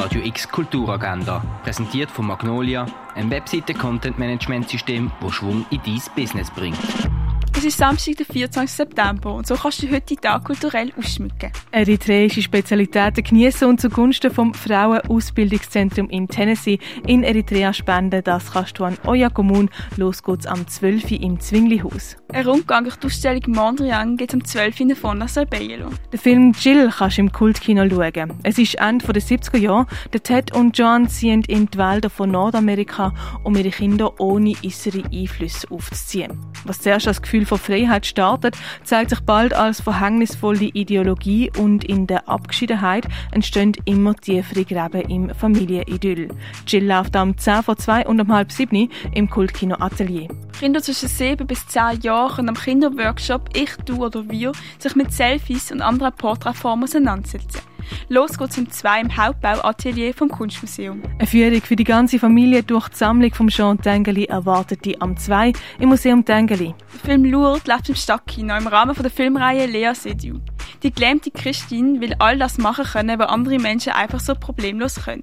Radio X Kulturagenda, präsentiert von Magnolia, ein Webseite-Content-Management-System, das Schwung in dein Business bringt. Es ist Samstag, der 24. September und so kannst du heute den Tag kulturell ausschmücken. Eritreische Spezialitäten genießen und zugunsten vom Frauenausbildungszentrum in Tennessee in Eritrea spenden, das kannst du an Oyakomun. Los geht's am 12. Uhr im Zwinglihaus. Ein Rundgang durch die Ausstellung Mondrian geht am 12. Uhr von nach Bello. Den Film Jill kannst du im Kultkino schauen. Es ist Ende der 70er Jahre. Der Ted und John ziehen in die Wälder von Nordamerika, um ihre Kinder ohne äußere Einflüsse aufzuziehen. Was zuerst das Gefühl von Freiheit startet, zeigt sich bald als verhängnisvolle Ideologie und in der Abgeschiedenheit entstehen immer tiefere Gräben im Familienidyll. Jill läuft am 10 vor 2 und um halb 7 im Kultkino Atelier. Kinder zwischen 7 bis 10 Jahren können am Kinderworkshop Ich, Du oder Wir sich mit Selfies und anderen Porträtformen auseinandersetzen. Los geht's um zwei im Hauptbauatelier vom Kunstmuseum. Eine Führung für die ganze Familie durch die Sammlung von Jean Tengeli erwartet die am 2 im Museum Tengeli. Der Film Lourdes läuft im Stadtkino im Rahmen der Filmreihe Lea Sediu. Die gelähmte Christine will all das machen können, was andere Menschen einfach so problemlos können.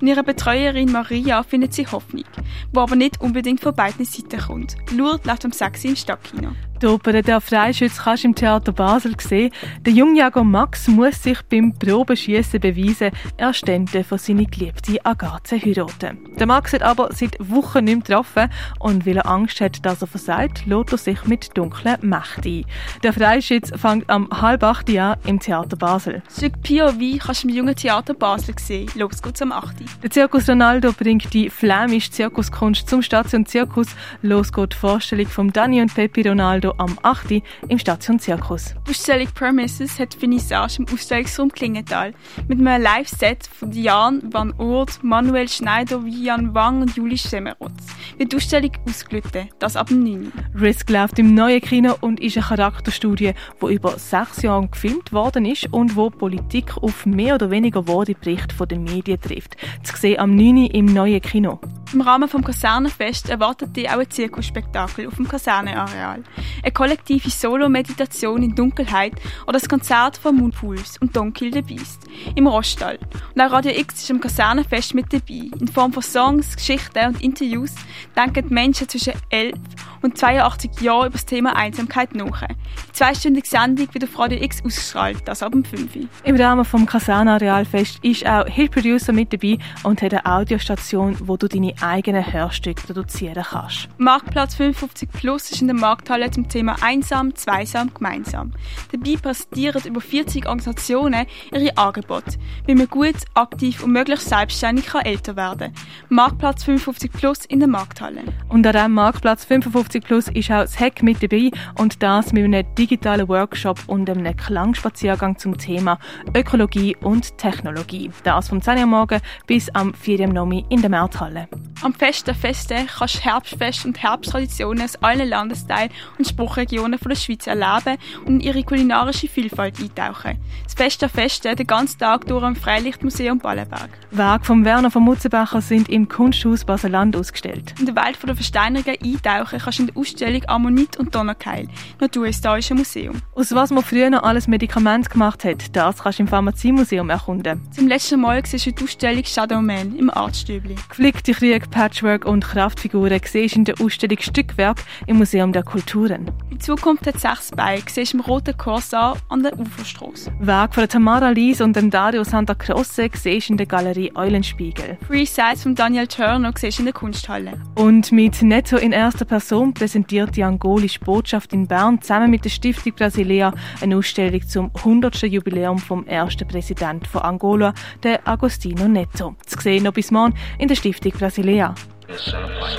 In ihrer Betreuerin Maria findet sie Hoffnung, wo aber nicht unbedingt von beiden Seiten kommt. Lourdes läuft am 6 im Stadtkino. Die Oper «Der Freischütz» kannst du im Theater Basel sehen. Der Jungjager Max muss sich beim Probenschiessen beweisen, er stände für seine geliebte Agathe heiraten. Der Max hat aber seit Wochen nicht mehr getroffen und weil er Angst hat, dass er versagt, lädt er sich mit dunklen Mächten ein. Der Freischütz fängt am halb acht Jahr im Theater Basel. Stück POV kannst du im Jungen Theater Basel sehen. Los geht's am 8. Der Zirkus Ronaldo bringt die flämische Zirkuskunst zum Station Zirkus. Los geht die Vorstellung von Dani und Peppi Ronaldo am 8. im Station Zirkus. Die Ausstellung Premises hat Finissage im Ausstellungsraum Klingenthal mit einem Live-Set von Jan van Oort, Manuel Schneider, Jan Wang und Juli Schemerotz. Wird die Ausstellung ausgelötet, das ab dem 9. Risk läuft im neuen Kino und ist eine Charakterstudie, die über sechs Jahre gefilmt worden ist und wo Politik auf mehr oder weniger wahre Berichte den Medien trifft. Zu sehen am 9. im neuen Kino. Im Rahmen des Kasernenfest erwartet dich auch ein Zirkusspektakel auf dem Kasernenareal. Eine kollektive Solo-Meditation in Dunkelheit oder das Konzert von Moonpools und Don Kill the Beast im Rostall. Und auch Radio X ist am Kasernenfest mit dabei. In Form von Songs, Geschichten und Interviews denken die Menschen zwischen 11 und 82 Jahren über das Thema Einsamkeit nach. Die zweistündige Sendung wird auf Radio X ausgestrahlt, das ab dem 5. Im Rahmen des Kasernenarealfest ist auch Hit Producer mit dabei und hat eine Audiostation, wo du deine eigenen Hörstücke produzieren kannst. Marktplatz 55 Plus ist in der Markthalle zum Thema Einsam, Zweisam, Gemeinsam. Dabei präsentieren über 40 Organisationen ihre Angebote, wie man gut, aktiv und möglichst selbstständig kann älter werden Marktplatz 55 Plus in der Markthalle. Und an diesem Marktplatz 55 Plus ist auch das Hack mit dabei und das mit einem digitalen Workshop und einem Klangspaziergang zum Thema Ökologie und Technologie. Das vom 10 Uhr morgen bis am 4 Uhr Nomi in der Markthalle. Am Fest der Feste kannst du Herbstfest und Herbsttraditionen aus allen Landesteilen und Spruchregionen der Schweiz erleben und in ihre kulinarische Vielfalt eintauchen. Das Fest der Feste den ganzen Tag durch am Freilichtmuseum Ballenberg. Werke von Werner von Mutzenbacher sind im Kunsthaus Baseland ausgestellt. In der Welt der Versteinerungen eintauchen kannst du in der Ausstellung Ammonit und Donnerkeil, Naturhistorische Museum. Aus was man früher noch alles Medikament gemacht hat, das kannst du im Pharmaziemuseum erkunden. Zum letzten Mal siehst du die Ausstellung Shadow Man im Artstübli. Geflickte Patchwork und Kraftfiguren siehst in der Ausstellung Stückwerk im Museum der Kulturen. Die Zukunft hat sechs Beine, siehst im Roten Corsair an der Uferstraße. Werk von Tamara Lies und dem Dario Santa Croce siehst in der Galerie Eulenspiegel. Free Sides von Daniel Turner siehst in der Kunsthalle. Und mit Netto in erster Person präsentiert die angolische Botschaft in Bern zusammen mit der Stiftung Brasilia eine Ausstellung zum 100. Jubiläum vom ersten Präsidenten von Angola, der Agostino Netto. Zu sehen noch bis morgen in der Stiftung Brasilia.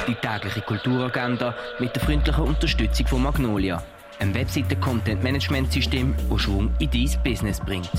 Die tägliche Kulturagenda mit der freundlichen Unterstützung von Magnolia, einem Webseiten-Content-Management-System, das Schwung in dein Business bringt.